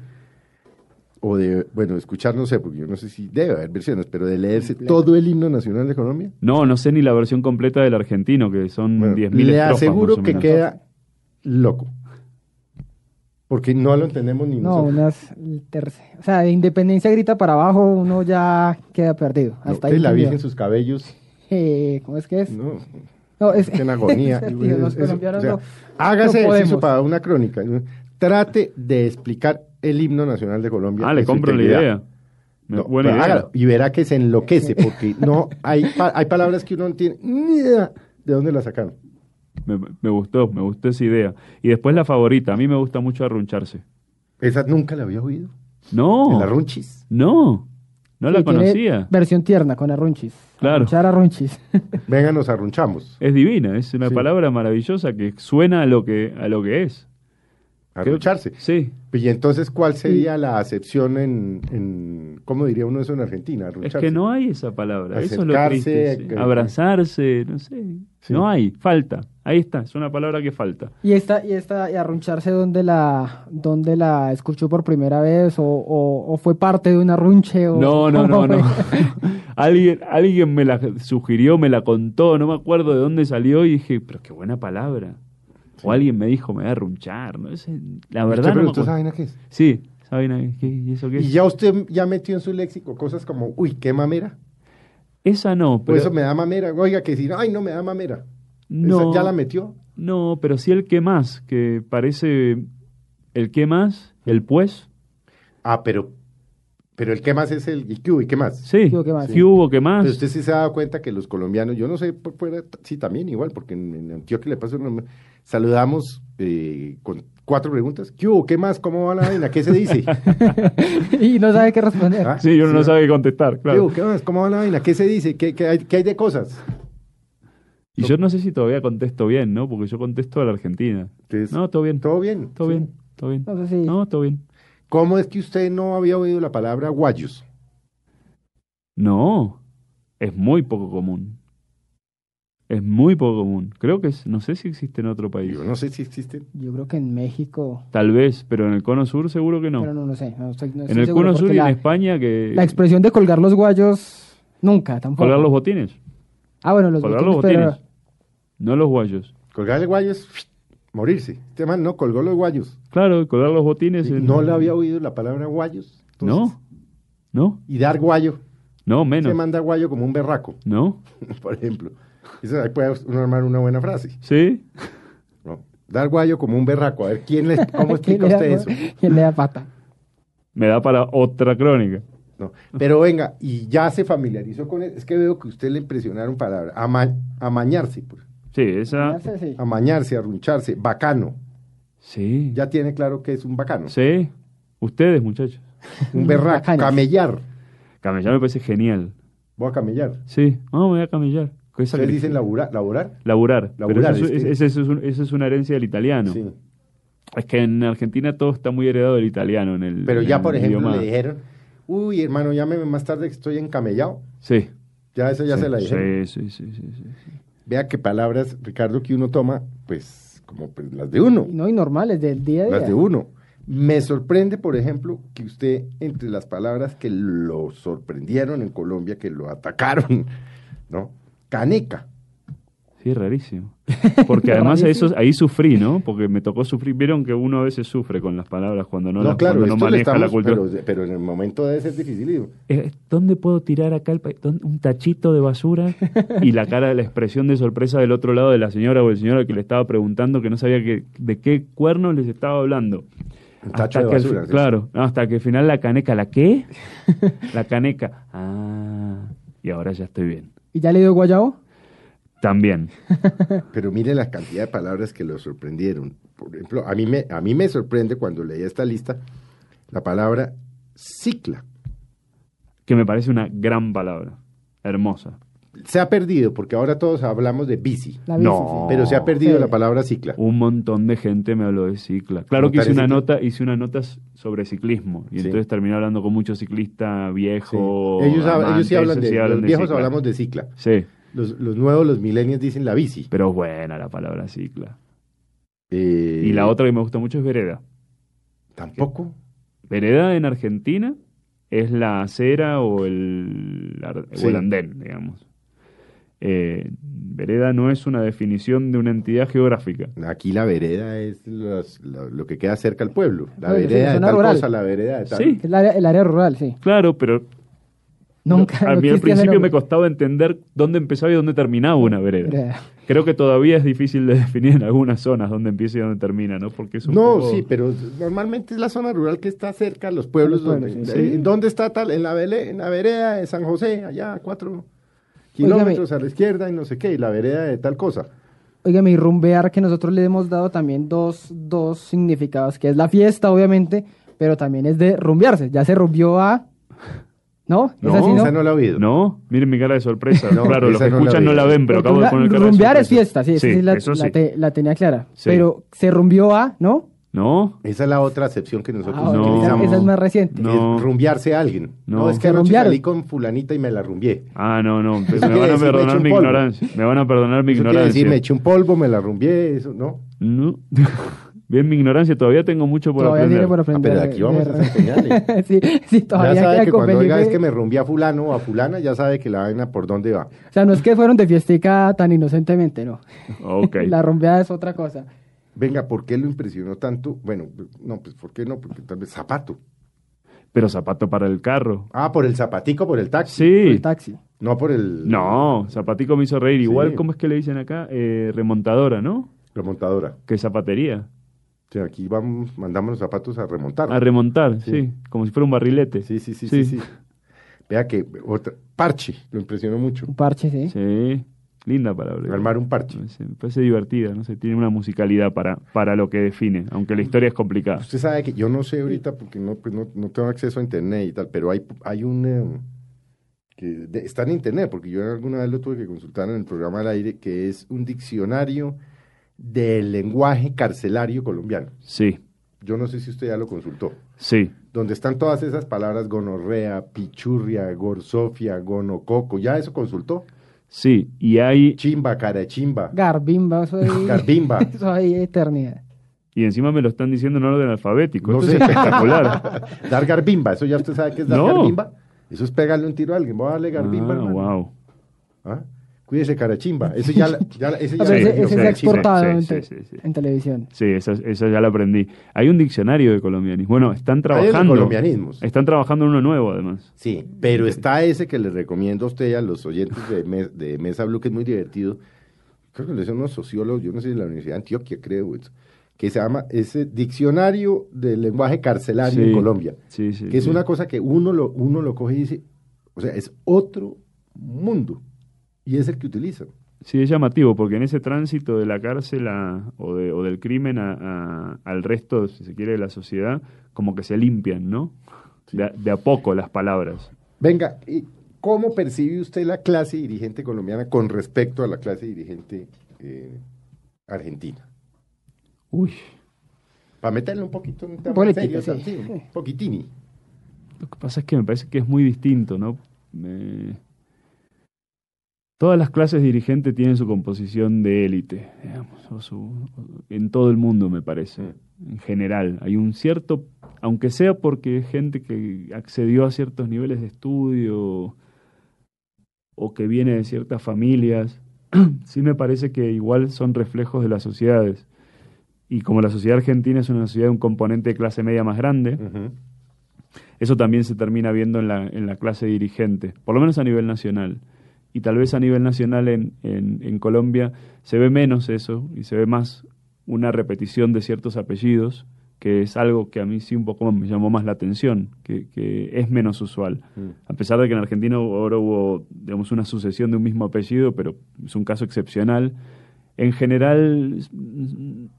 o de, bueno, escuchar, no sé, porque yo no sé si debe haber versiones, pero de leerse todo el himno nacional de Colombia.
No, no sé ni la versión completa del argentino, que son
Bueno,
10.000
le
estrofas,
aseguro que queda loco. Porque no lo entendemos ni
No,
nosotros.
unas terce- O sea, de independencia grita para abajo, uno ya queda perdido.
No,
Hasta
que
ahí.
la. Virgen, sus cabellos,
Eh, ¿Cómo es que es?
no,
No, es
en agonía.
tío, los
Eso,
colombianos
o sea,
no-
hágase
no podemos.
para una crónica. Trate de explicar el himno nacional de Colombia.
Ah, le compro la idea.
No,
buena idea.
hágalo, y verá que se enloquece, porque no hay, pa- hay palabras que uno no tiene ni idea de dónde las sacaron.
Me, me gustó, me gustó esa idea. Y después la favorita, a mí me gusta mucho arruncharse.
Esa nunca la había oído.
No,
En la runchis.
no, no la
Sí,
conocía.
Versión tierna con arrunchis.
Claro.
Arrunchar arrunchis.
Venga, nos arrunchamos.
Es divina, es una
Sí.
palabra maravillosa que suena a lo que, a lo que es.
Arruncharse.
Sí,
Y entonces, ¿cuál sería la acepción en, en, cómo diría uno eso en Argentina?
es
Arruncharse.
que no hay esa palabra. Eso es lo
Acercarse,
triste. sí. Abrazarse, no sé.
Sí.
No hay, falta. Ahí está, es una palabra que falta.
Y esta, y esta, y arruncharse donde la, donde la escuchó por primera vez, o, o, o fue parte de un arrunche, o
No, no, no,
¿cómo
no. alguien, alguien me la sugirió, me la contó, no me acuerdo de dónde salió y dije, pero qué buena palabra. O alguien me dijo, me voy a arrunchar, ¿no? Ese- la
¿Usted
verdad no me
preguntó esa
acuerdo.
vaina qué es?
Sí, ¿saben qué? ¿Y eso qué es?
Y ya usted ya metió en su léxico cosas como, uy, qué mamera.
Esa no,
Pues
pero...
eso me da mamera. Oiga, que si, ay, no me da mamera.
no,
Esa ya la metió.
No, pero sí el qué más, que parece el qué más, el pues.
Ah, pero, pero el qué más es el, ¿y qué hubo? ¿Y qué más?
Sí,
¿Qué hubo, qué más?
¿qué hubo, qué más?
Pero usted sí se ha dado cuenta que los colombianos, yo no sé por fuera, sí también igual, porque en, en Antioquia le pasó, una- saludamos eh, con cuatro preguntas. ¿Qué hubo? ¿Qué más? ¿Cómo va la vaina? ¿Qué se dice?
y no sabe qué responder.
¿Ah?
Sí, uno no
¿no?
sabe qué contestar,
¿Qué
claro.
hubo? ¿Qué más? ¿Cómo va la vaina? ¿Qué se dice? ¿Qué, qué hay, qué hay de cosas?
Y yo no sé si todavía contesto bien, ¿no? Porque yo contesto a la Argentina.
Entonces,
No, todo bien.
¿Todo bien?
Todo
Sí.
bien, todo bien.
No sé si-
No, todo bien.
¿Cómo es que usted no había oído la palabra guayos?
No, es muy poco común. Es muy poco común. Creo que es, no sé si existe en otro país.
Yo no sé si existen.
Yo creo que en México,
Tal vez, pero en el cono sur seguro que no.
pero no lo sé. no estoy- no
en el cono sur y en
la,
España que
la expresión de colgar los guayos, nunca, tampoco.
colgar los botines,
Ah, bueno, los
colgar los
botines, pero-
botines, no los guayos.
Colgarle guayos, morirse. Este man no colgó los guayos.
Claro, colgar los botines. en-
No le había oído la palabra guayos. Entonces,
No, no,
Y dar guayo.
no,
Se
menos.
manda guayo como un berraco,
No,
por ejemplo. Eso ahí puede uno armar una buena frase.
sí.
¿no? Dar guayo como un berraco. A ver, ¿quién le, ¿cómo
¿Quién
explica usted eso?
¿Quién le da pata?
Me da para otra crónica.
No. Pero venga, y ya se familiarizó con él. Es que veo que a usted le impresionaron palabras. Ama- amañarse, pues.
Sí, esa.
Sé, sí.
Amañarse, arruncharse. Bacano.
Sí.
Ya tiene claro que es un bacano.
Sí. Ustedes, muchachos.
Un berraco.
Bacanes.
Camellar.
Camellar me parece genial.
Voy a camellar.
Sí. No, voy a camellar. ¿Qué
Ustedes dicen labura- laborar.
Laburar.
Laburar,
Pero eso,
es
es,
que-
ese es un- esa es una herencia del italiano.
Sí.
Es que en Argentina todo está muy heredado del italiano. En el,
Pero
en
ya,
el
por ejemplo,
idioma.
le dijeron, uy, hermano, llámeme más tarde que estoy encamellado.
Sí.
Ya eso ya
sí,
se la dijeron.
Sí, sí, sí, sí.
Vea que palabras, Ricardo, que uno toma, pues, como pues, las de uno.
No, y normales, del día a día.
Las de uno. Me sorprende, por ejemplo, que usted, entre las palabras que lo sorprendieron en Colombia, que lo atacaron, ¿no? Caneca.
Sí, rarísimo. Porque además eso ahí sufrí, ¿no? Porque me tocó sufrir. Vieron que uno a veces sufre con las palabras cuando no,
No,
las-
claro,
cuando no maneja la cultura.
pero, pero en el momento debe ser difícil.
Eh, ¿Dónde puedo tirar acá el un tachito de basura? Y la cara de la expresión de sorpresa del otro lado de la señora o el señor al que le estaba preguntando que no sabía que, de qué cuerno les estaba hablando.
Un tacho de basura, sí.
claro, no, hasta que al final la caneca, ¿la qué? la caneca. Ah, y ahora ya estoy bien.
¿Y ya le dio guayabo?
También.
Pero mire la cantidad de palabras que lo sorprendieron. Por ejemplo, a mí me, a mí me sorprende cuando leí esta lista la palabra cicla.
Que me parece una gran palabra. Hermosa.
Se ha perdido porque ahora todos hablamos de bici,
La bici,
No.
sí.
pero se ha perdido
Sí.
la palabra cicla.
Un montón de gente me habló de cicla. Claro que hice una
cicla.
nota, hice una nota sobre ciclismo y
Sí.
entonces terminé hablando con muchos ciclistas
Sí.
viejos.
Ellos, ellos sí hablan de,
sí
los viejos
cicla.
hablamos de cicla.
Sí,
Los, los nuevos, los milenios dicen la bici.
pero es buena la palabra cicla.
Eh,
Y la otra que me gusta mucho es vereda.
Tampoco.
Vereda en Argentina es la acera o el, o el andén, digamos. Eh, vereda no es una definición de una entidad geográfica.
Aquí la vereda es los- lo, lo que queda cerca al pueblo. La vereda de
zona
tal
rural.
cosa, la vereda de tal.
Sí.
El área, el área rural, sí.
Claro, pero
Nunca.
a
no
mí al principio me costaba entender dónde empezaba y dónde terminaba una vereda. Creo que todavía es difícil de definir en algunas zonas dónde empieza y dónde termina, ¿no? Porque es un
No,
poco-
sí, pero normalmente es la zona rural que está cerca los pueblos.
Los pueblos,
donde,
sí.
¿Dónde está tal? En la, vele- en la vereda de San José, allá, cuatro kilómetros a la izquierda y no sé qué, y la vereda de tal cosa.
Óigame, y rumbear, que nosotros le hemos dado también dos, dos significados, que es la fiesta, obviamente, pero también es de rumbearse. Ya se rumbió a... ¿No? ¿Es
No,
así, no?
Esa no la he oído.
No, miren mi cara de sorpresa.
No,
claro, los que
no
escuchan no la ven, pero acabo de poner cara de
rumbear es fiesta, sí, esa
Sí,
sí la,
eso
la
sí.
te- la tenía clara.
Sí.
Pero se rumbió a, ¿no?
No,
Esa es la otra acepción que nosotros
Ah,
utilizamos.
esa es más reciente.
No.
Es rumbearse a alguien.
No.
No, es que anoche salí con fulanita y me la rumbié.
ah, no, no, me van a perdonar mi ignorancia. Me van a perdonar mi
Eso quiere
ignorancia.
decir, me eché un polvo, me la rumbié, eso, ¿no?
No. Bien mi ignorancia, todavía tengo mucho por
Todavía
aprender.
tiene por
Ah,
aprender.
pero de aquí vamos a enseñarle.
sí, sí, todavía
ya sabe que cuando oiga es que me rumbié a fulano o a fulana, ya sabe que la vaina por dónde va.
O sea, no es que fueron de fiestica tan inocentemente, no.
Ok.
La rumbeada es otra cosa.
Venga, ¿por qué lo impresionó tanto? Bueno, no, pues ¿por qué no? Porque tal vez zapato.
Pero zapato para el carro.
Ah, por el zapatico, por el taxi.
Sí.
El taxi.
No por el...
No, zapatico me hizo reír. Igual,
Sí.
¿cómo es que le dicen acá? Eh, remontadora, ¿no?
Remontadora.
Que zapatería.
O sea, aquí vamos, mandamos los zapatos a remontar.
A remontar, sí.
Sí.
Como si fuera un barrilete.
sí, sí, sí, sí, sí. Vea que otra... Parche, lo impresionó mucho.
Un parche, sí.
Sí, linda palabra.
Armar un parche.
Me parece, me parece divertida, no sé, tiene una musicalidad para, para lo que define, aunque la historia es complicada.
Usted sabe que yo no sé ahorita porque no, pues no, no tengo acceso a internet y tal, pero hay, hay un, eh, que de- está en internet, porque yo alguna vez lo tuve que consultar en el programa al aire, que es un diccionario del lenguaje carcelario colombiano.
Sí,
Yo no sé si usted ya lo consultó.
sí.
Donde están todas esas palabras gonorrea, pichurria, gorsofia, gonococo. ¿Ya eso consultó?
Sí, y hay,
Chimba, carachimba,
Garbimba, eso ahí.
Garbimba.
Eso ahí, eternidad.
y encima me lo están diciendo en orden alfabético.
No
Esto
sé.
es espectacular.
Dar garbimba, eso ya usted sabe que es dar
No.
garbimba. Eso es pegarle un tiro a alguien. Voy a darle garbimba,
ah,
hermano.
wow.
¿Ah? Cuídese, carachimba. Eso ya, ya ese ya la
ese,
carachimba.
exportado
Sí,
en,
sí,
te-
sí, sí.
en televisión.
Sí, esa, esa ya la aprendí. Hay un diccionario de colombianismo. Bueno, están trabajando.
colombianismos.
Están trabajando en uno nuevo, además.
Sí, pero está ese que le recomiendo a usted y a los oyentes de, Me- de Mesa Blue, que es muy divertido. Creo que lo hacen unos sociólogos, yo no sé, de la Universidad de Antioquia, creo, eso, que se llama ese Diccionario del Lenguaje Carcelario
Sí,
en Colombia.
Sí, sí.
que es
sí.
una cosa que uno lo, uno lo coge y dice, o sea, es otro mundo. Y es el que utilizan.
Sí, es llamativo, porque en ese tránsito de la cárcel a- o, de- o del crimen a- a- al resto, si se quiere, de la sociedad, como que se limpian, ¿no? De, a- de a poco las palabras.
Venga, ¿y ¿cómo percibe usted la clase dirigente colombiana con respecto a la clase dirigente eh, argentina?
Uy,
Para meterle un poquito en un tema
Política,
serio,
sí.
sí, un poquitini.
lo que pasa es que me parece que es muy distinto, ¿no? Me- Todas las clases dirigentes tienen su composición de élite, digamos, o su- en todo el mundo, me parece. En general, hay un cierto, aunque sea porque es gente que accedió a ciertos niveles de estudio o que viene de ciertas familias, sí me parece que igual son reflejos de las sociedades. Y como la sociedad argentina es una sociedad de un componente de clase media más grande, eso también se termina viendo en la, en la clase dirigente, por lo menos a nivel nacional. Y tal vez a nivel nacional en, en, en Colombia se ve menos eso y se ve más una repetición de ciertos apellidos, que es algo que a mí sí un poco me llamó más la atención, que, que es menos usual.
Mm.
A pesar de que en Argentina ahora hubo digamos, una sucesión de un mismo apellido, pero es un caso excepcional, en general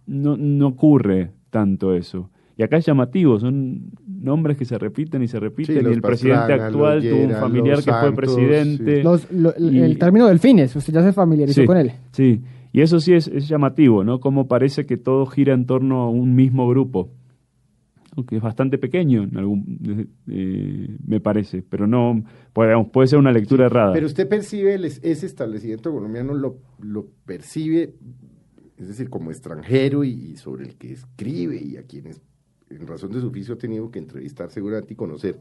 no, no ocurre tanto eso. Y acá es llamativo, son nombres que se repiten y se repiten,
Sí,
y el presidente actual tuvo un familiar que fue presidente.
sí.
Los- lo- el-
Y-
el término delfines, usted ya se familiarizó
Sí,
con él.
Sí, y eso sí es, es llamativo, ¿no? Como parece que todo gira en torno a un mismo grupo, ¿no? que es bastante pequeño, en algún, eh, me parece, pero no, puede, digamos, puede ser una lectura errada.
Pero usted percibe el- ese establecimiento colombiano, lo, lo percibe, es decir, como extranjero y, y sobre el que escribe y a quienes, en razón de su oficio, ha tenido que entrevistar seguramente y conocer,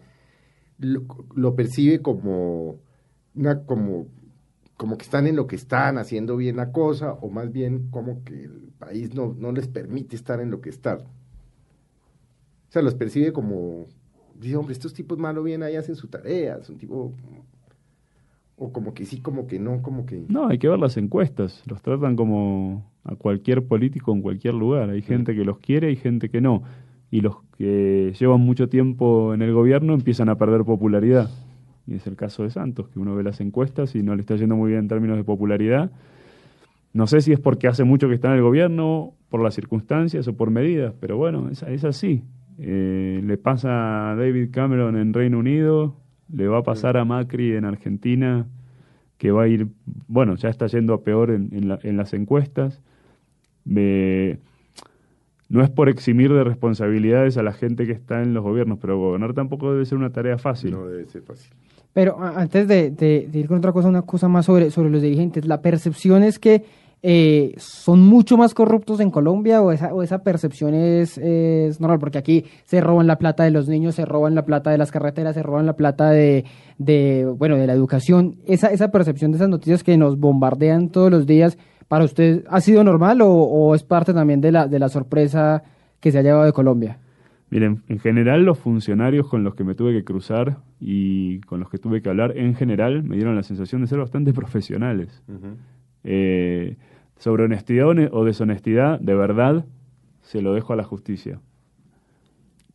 lo, lo percibe como una, como, como que están en lo que están, haciendo bien la cosa, o más bien como que el país no, no les permite estar en lo que están. O sea, los percibe como, dice, hombre, estos tipos malo bien ahí hacen su tarea, es un tipo o como que sí, como que no, como que...
No, hay que ver las encuestas. Los tratan como a cualquier político en cualquier lugar. Hay gente que los quiere y gente que no. Y los que llevan mucho tiempo en el gobierno empiezan a perder popularidad. Y es el caso de Santos, que uno ve las encuestas y no le está yendo muy bien en términos de popularidad. No sé si es porque hace mucho que está en el gobierno, por las circunstancias o por medidas, pero bueno, es, así. Eh, le pasa a David Cameron en Reino Unido, le va a pasar a Macri en Argentina, que va a ir, bueno, ya está yendo a peor en, la- en las encuestas. Me- no es por eximir de responsabilidades a la gente que está en los gobiernos, pero gobernar tampoco debe ser una tarea fácil.
No debe ser fácil.
Pero antes de, de- de ir con otra cosa, una cosa más sobre, sobre los dirigentes. La percepción es que eh, son mucho más corruptos en Colombia o esa, o esa percepción es, es normal, porque aquí se roban la plata de los niños, se roban la plata de las carreteras, se roban la plata de, de bueno, de la educación. Esa, esa percepción de esas noticias que nos bombardean todos los días, ¿para usted ha sido normal o, o es parte también de la, de la sorpresa que se ha llevado de Colombia?
Miren, en general los funcionarios con los que me tuve que cruzar y con los que tuve que hablar, en general me dieron la sensación de ser bastante profesionales. Eh, sobre honestidad o ne- o deshonestidad, de verdad, se lo dejo a la justicia.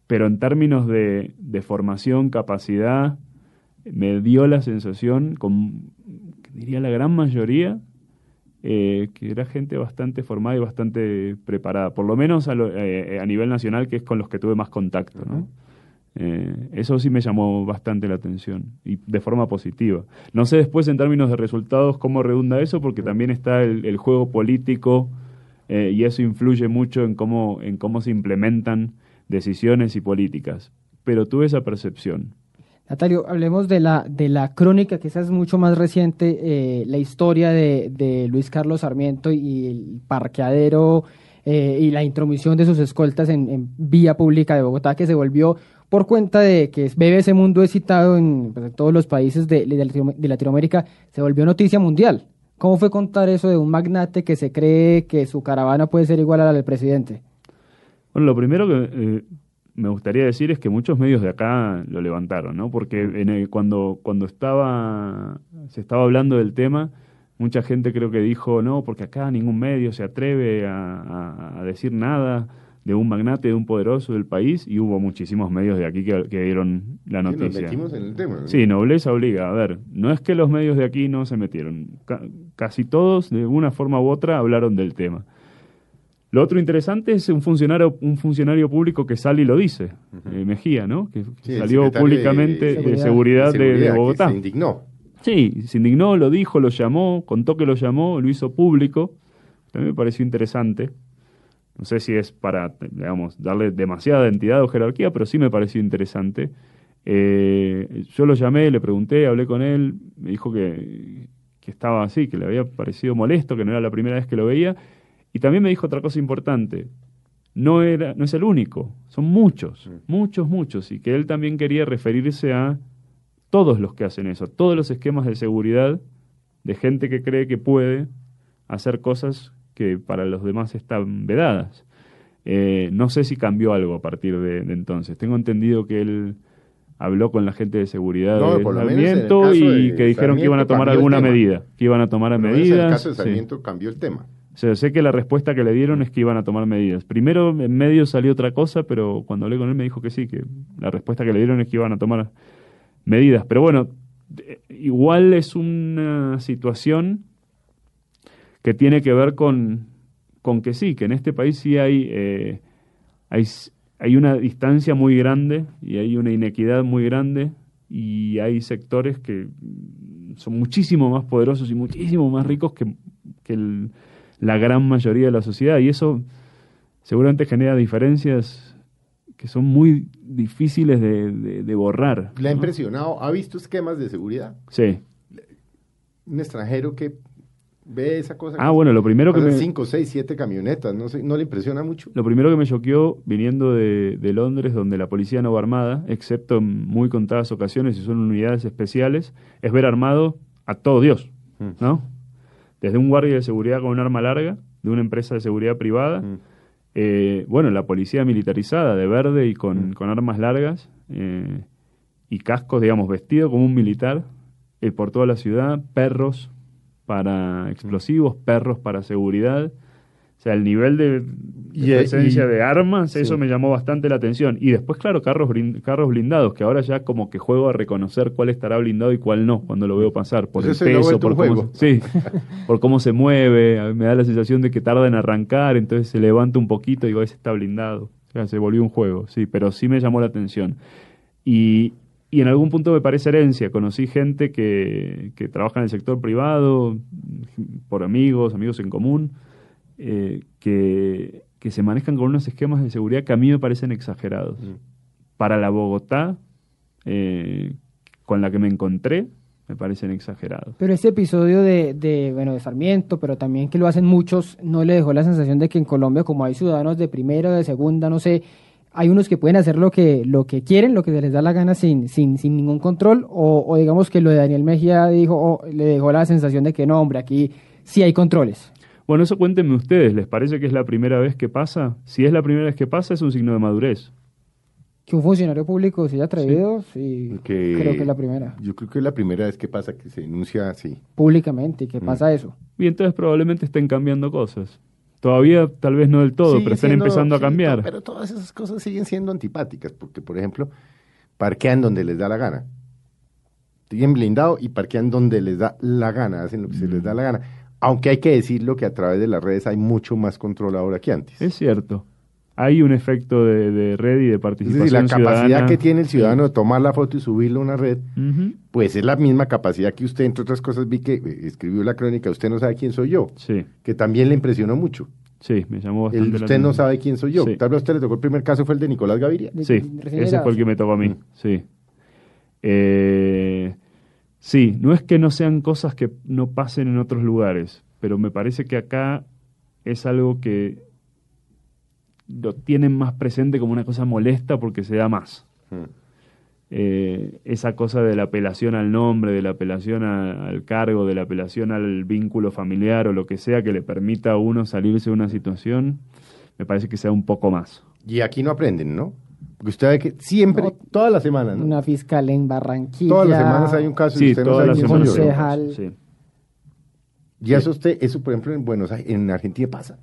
Pero en términos de, de formación, capacidad, me dio la sensación, con, diría la gran mayoría, eh, que era gente bastante formada y bastante preparada, por lo menos a, lo- eh, a nivel nacional, que es con los que tuve más contacto. ¿no? Eh, eso sí me llamó bastante la atención y de forma positiva. No sé después en términos de resultados cómo redunda eso, porque también está el, el juego político eh, y eso influye mucho en cómo, en cómo se implementan decisiones y políticas. Pero tuve esa percepción.
Natalio, hablemos de la, de la crónica, que esa es mucho más reciente, eh, la historia de, de, Luis Carlos Sarmiento y el parqueadero eh, y la intromisión de sus escoltas en, en, vía pública de Bogotá, que se volvió por cuenta de que BBC Mundo es citado en, pues, en todos los países de, de, de, Latinoamérica, se volvió noticia mundial. ¿Cómo fue contar eso de un magnate que se cree que su caravana puede ser igual a la del presidente?
Bueno, lo primero que eh, me gustaría decir es que muchos medios de acá lo levantaron, ¿no? Porque en el, cuando, cuando estaba, se estaba hablando del tema, mucha gente creo que dijo, no, porque acá ningún medio se atreve a, a, a decir nada de un magnate, de un poderoso del país, y hubo muchísimos medios de aquí que, que dieron la noticia.
Sí, nos metimos en el tema. ¿no?
Sí, nobleza obliga. A ver, no es que los medios de aquí no se metieron. Ca casi todos, de una forma u otra, hablaron del tema. Lo otro interesante es un funcionario, un funcionario público que sale y lo dice, uh -huh. eh, Mejía, ¿no? Que
sí,
salió públicamente de seguridad, de, seguridad de, seguridad, de, Bogotá.
se indignó.
Sí, se indignó, lo dijo, lo llamó, contó que lo llamó, lo hizo público. También me pareció interesante. No sé si es para, digamos, darle demasiada entidad o jerarquía, pero sí me pareció interesante. Eh, yo lo llamé, le pregunté, hablé con él, me dijo que, que estaba así, que le había parecido molesto, que no era la primera vez que lo veía y también me dijo otra cosa importante. No, era, no es el único, son muchos, mm. muchos, muchos. Y que él también quería referirse a todos los que hacen eso, todos los esquemas de seguridad de gente que cree que puede hacer cosas que para los demás están vedadas. Eh, no sé si cambió algo a partir de, de, entonces. Tengo entendido que él habló con la gente de seguridad
no,
de Sarmiento y que dijeron que iban a tomar alguna medida, que iban a tomar medidas.
En el caso de Sarmiento sí. cambió el tema.
O sea, sé que la respuesta que le dieron es que iban a tomar medidas. Primero en medio salió otra cosa, pero cuando hablé con él me dijo que sí, que la respuesta que le dieron es que iban a tomar medidas. Pero bueno, igual es una situación que tiene que ver con, con que sí, que en este país sí hay, eh, hay, hay una distancia muy grande y hay una inequidad muy grande y hay sectores que son muchísimo más poderosos y muchísimo más ricos que, que el la gran mayoría de la sociedad y eso seguramente genera diferencias que son muy difíciles de, de, de borrar.
¿Le ha impresionado? ¿Ha visto esquemas de seguridad?
Sí.
Un extranjero que ve esa cosa.
Ah, bueno, lo primero que me...
Cinco, seis, siete camionetas, no, sé, ¿no le impresiona mucho?
Lo primero que me choqueó viniendo de, de Londres, donde la policía no va armada, excepto en muy contadas ocasiones y son unidades especiales, es ver armado a todo Dios, ¿no? Desde un guardia de seguridad con un arma larga, de una empresa de seguridad privada, mm. eh, bueno, la policía militarizada de verde y con, mm. con armas largas eh, y cascos, digamos, vestido como un militar eh, por toda la ciudad, perros para explosivos, mm. perros para seguridad. O sea, el nivel de, de presencia y, de armas, sí. eso me llamó bastante la atención. Y después, claro, carros, carros blindados, que ahora ya como que juego a reconocer cuál estará blindado y cuál no, cuando lo veo pasar, por
pues
el peso, por cómo, sí, por cómo se mueve, me da la sensación de que tarda en arrancar, entonces se levanta un poquito y digo, ese está blindado. O sea, se volvió un juego, sí, pero sí me llamó la atención. Y, y en algún punto me parece herencia. Conocí gente que, que trabaja en el sector privado, por amigos, amigos en común, eh, que, que, se manejan con unos esquemas de seguridad que a mí me parecen exagerados. Mm. Para la Bogotá, eh, con la que me encontré, me parecen exagerados.
Pero este episodio de, de, bueno, de Sarmiento, pero también que lo hacen muchos, ¿no le dejó la sensación de que en Colombia, como hay ciudadanos de primera o de segunda, no sé, hay unos que pueden hacer lo que, lo que quieren, lo que se les da la gana sin, sin, sin ningún control, o, o digamos que lo de Daniel Mejía dijo, o le dejó la sensación de que no, hombre, aquí sí hay controles.
Bueno, eso cuéntenme ustedes, ¿les parece que es la primera vez que pasa? Si es la primera vez que pasa, es un signo de madurez.
Que un funcionario público se haya atrevido, sí, sí que, creo que es la primera.
Yo creo que es la primera vez que pasa que se denuncia así.
Públicamente, que mm. pasa eso.
Y entonces probablemente estén cambiando cosas. Todavía tal vez no del todo, Sigue pero están siendo, empezando a cambiar.
Pero todas esas cosas siguen siendo antipáticas, porque por ejemplo, parquean donde les da la gana. Siguen blindado y parquean donde les da la gana, hacen lo que mm. se les da la gana aunque hay que decirlo que a través de las redes hay mucho más control ahora que antes.
Es cierto. hay un efecto de, de red y de
Es
participación
decir, la capacidad
ciudadana.
que tiene el ciudadano de tomar la foto y subirlo a una red, pues es la misma capacidad que usted, entre otras cosas, vi que eh, escribió la crónica, usted no sabe quién soy yo,
Sí,
que también le impresionó mucho.
sí, me llamó
El,
bastante la
usted no sabe quién soy yo.
Sí.
Tal vez a usted le tocó el primer caso, fue el de Nicolás Gaviria.
Sí, ese fue el que me tocó a mí, sí. Eh, sí, no es que no sean cosas que no pasen en otros lugares, pero me parece que acá es algo que lo tienen más presente como una cosa molesta porque se da más.
Mm.
Eh, esa cosa de la apelación al nombre, de la apelación a- al cargo, de la apelación al vínculo familiar o lo que sea que le permita a uno salirse de una situación, me parece que sea un poco más.
Y aquí no aprenden, ¿no? Usted ve que siempre,
No.
todas las semanas, ¿no?
Una fiscal en Barranquilla.
Todas las semanas hay un caso y
Sí,
usted no
todas
sabe
las
quién
semanas. Sí.
Y eso usted, eso por ejemplo en Buenos Aires, en Argentina pasa.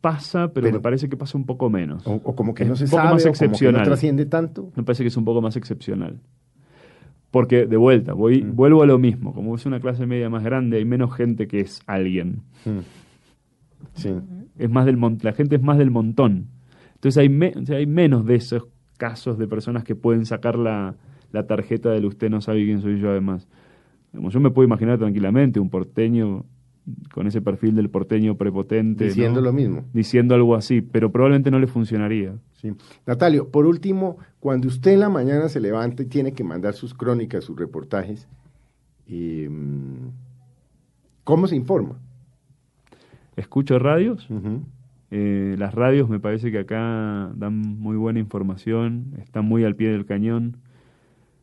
Pasa, pero,
Pero-
me parece que pasa un poco menos.
O, o como que
Es
no se
un poco
sabe,
más
o como que no
excepcional.
trasciende tanto.
Me parece que es un poco más excepcional. Porque, de vuelta, voy,
Mm.
vuelvo a lo mismo. Como es una clase media más grande, hay menos gente que es alguien.
Sí.
Es más del la gente es más del montón. Entonces hay, me- o sea, hay menos de esos casos de personas que pueden sacar la, la tarjeta del usted no sabe quién soy yo además. Digamos, yo me puedo imaginar tranquilamente un porteño con ese perfil del porteño prepotente.
Diciendo
¿no?
lo mismo.
Diciendo algo así, pero probablemente no le funcionaría.
Sí. Natalio, por último, cuando usted en la mañana se levanta y tiene que mandar sus crónicas, sus reportajes, eh, ¿cómo se informa?
Escucho radios,
Ujú.
Eh, las radios me parece que acá dan muy buena información, están muy al pie del cañón.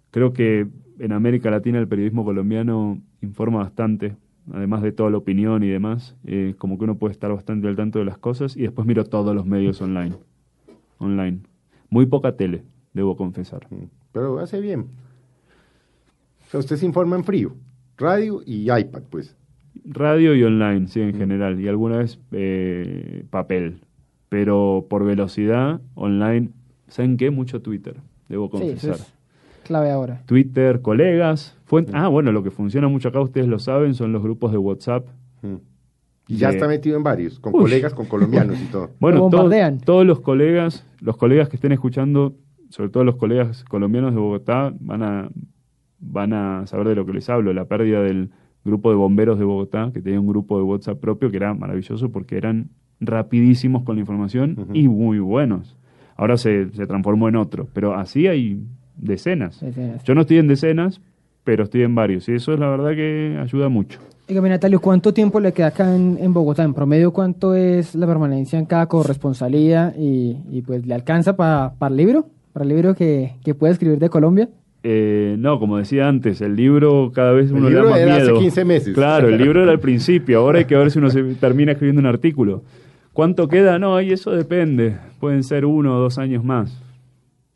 Creo que en América Latina el periodismo colombiano informa bastante, además de toda la opinión y demás, eh, como que uno puede estar bastante al tanto de las cosas y después miro todos los medios online. Online. Muy poca tele, debo confesar.
Pero hace bien. Usted se informa en frío. Radio y iPad, pues.
Radio y online, sí, en general, y alguna vez eh, papel. Pero por velocidad, online, ¿saben qué? Mucho Twitter, debo
Sí,
confesar.
es clave ahora.
Twitter, colegas. fuent- Ah, bueno, lo que funciona mucho acá, ustedes lo saben, son los grupos de WhatsApp.
Y ya está metido en varios, con
Uy.
colegas, con colombianos y todo.
Bueno, todo- todos los colegas, los colegas que estén escuchando, sobre todo los colegas colombianos de Bogotá, van a, van a saber de lo que les hablo. La pérdida del grupo de bomberos de Bogotá, que tenía un grupo de WhatsApp propio, que era maravilloso porque eran rapidísimos con la información y muy buenos. Ahora se, se transformó en otro, pero así hay decenas.
Decenas.
Yo no estoy en decenas, pero estoy en varios y eso es la verdad que ayuda mucho.
Dígame, Natalio, ¿cuánto tiempo le queda acá en, en Bogotá? En promedio, ¿cuánto es la permanencia en cada corresponsalía? Y, y, pues, ¿le alcanza para el libro? ¿Para el libro que, que puede escribir de Colombia?
Eh, no, como decía antes, el libro cada vez
El
uno le da más
era hace
miedo.
15 meses.
Claro, el libro era al principio, ahora hay que ver si uno se termina escribiendo un artículo. ¿Cuánto queda? No, y eso depende. Pueden ser uno o dos años más.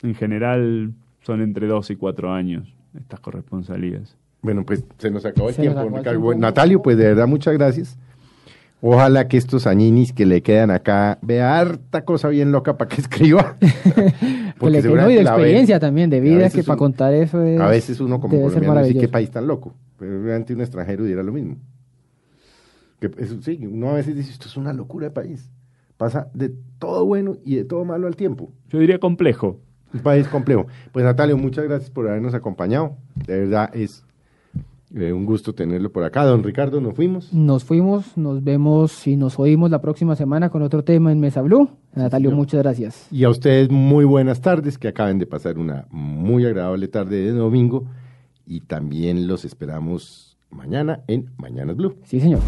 En general son entre dos y cuatro años estas corresponsalías.
Bueno, pues se nos acabó el
Se
tiempo.
acabó el tiempo.
Natalio, pues de verdad muchas gracias. Ojalá que estos añinis que le quedan acá vea harta cosa bien loca para que escriba.
Que
Porque
le quedó y de experiencia también, de
A
vida,
veces
que para
uno-
contar eso es...
A veces uno como
debe ser
colombiano dice qué país tan loco, pero realmente un extranjero dirá lo mismo. Que eso, sí, uno a veces dice, esto es una locura de país. Pasa de todo bueno y de todo malo al tiempo.
Yo diría complejo.
Un país complejo. Pues Natalio, muchas gracias por habernos acompañado. De verdad es eh, un gusto tenerlo por acá. Don Ricardo, nos fuimos.
Nos fuimos, nos vemos y nos oímos la próxima semana con otro tema en Mesa Blue. Natalio, muchas gracias.
Y a ustedes muy buenas tardes, que acaben de pasar una muy agradable tarde de domingo. Y también los esperamos mañana en Mañanas Blue.
Sí, señor.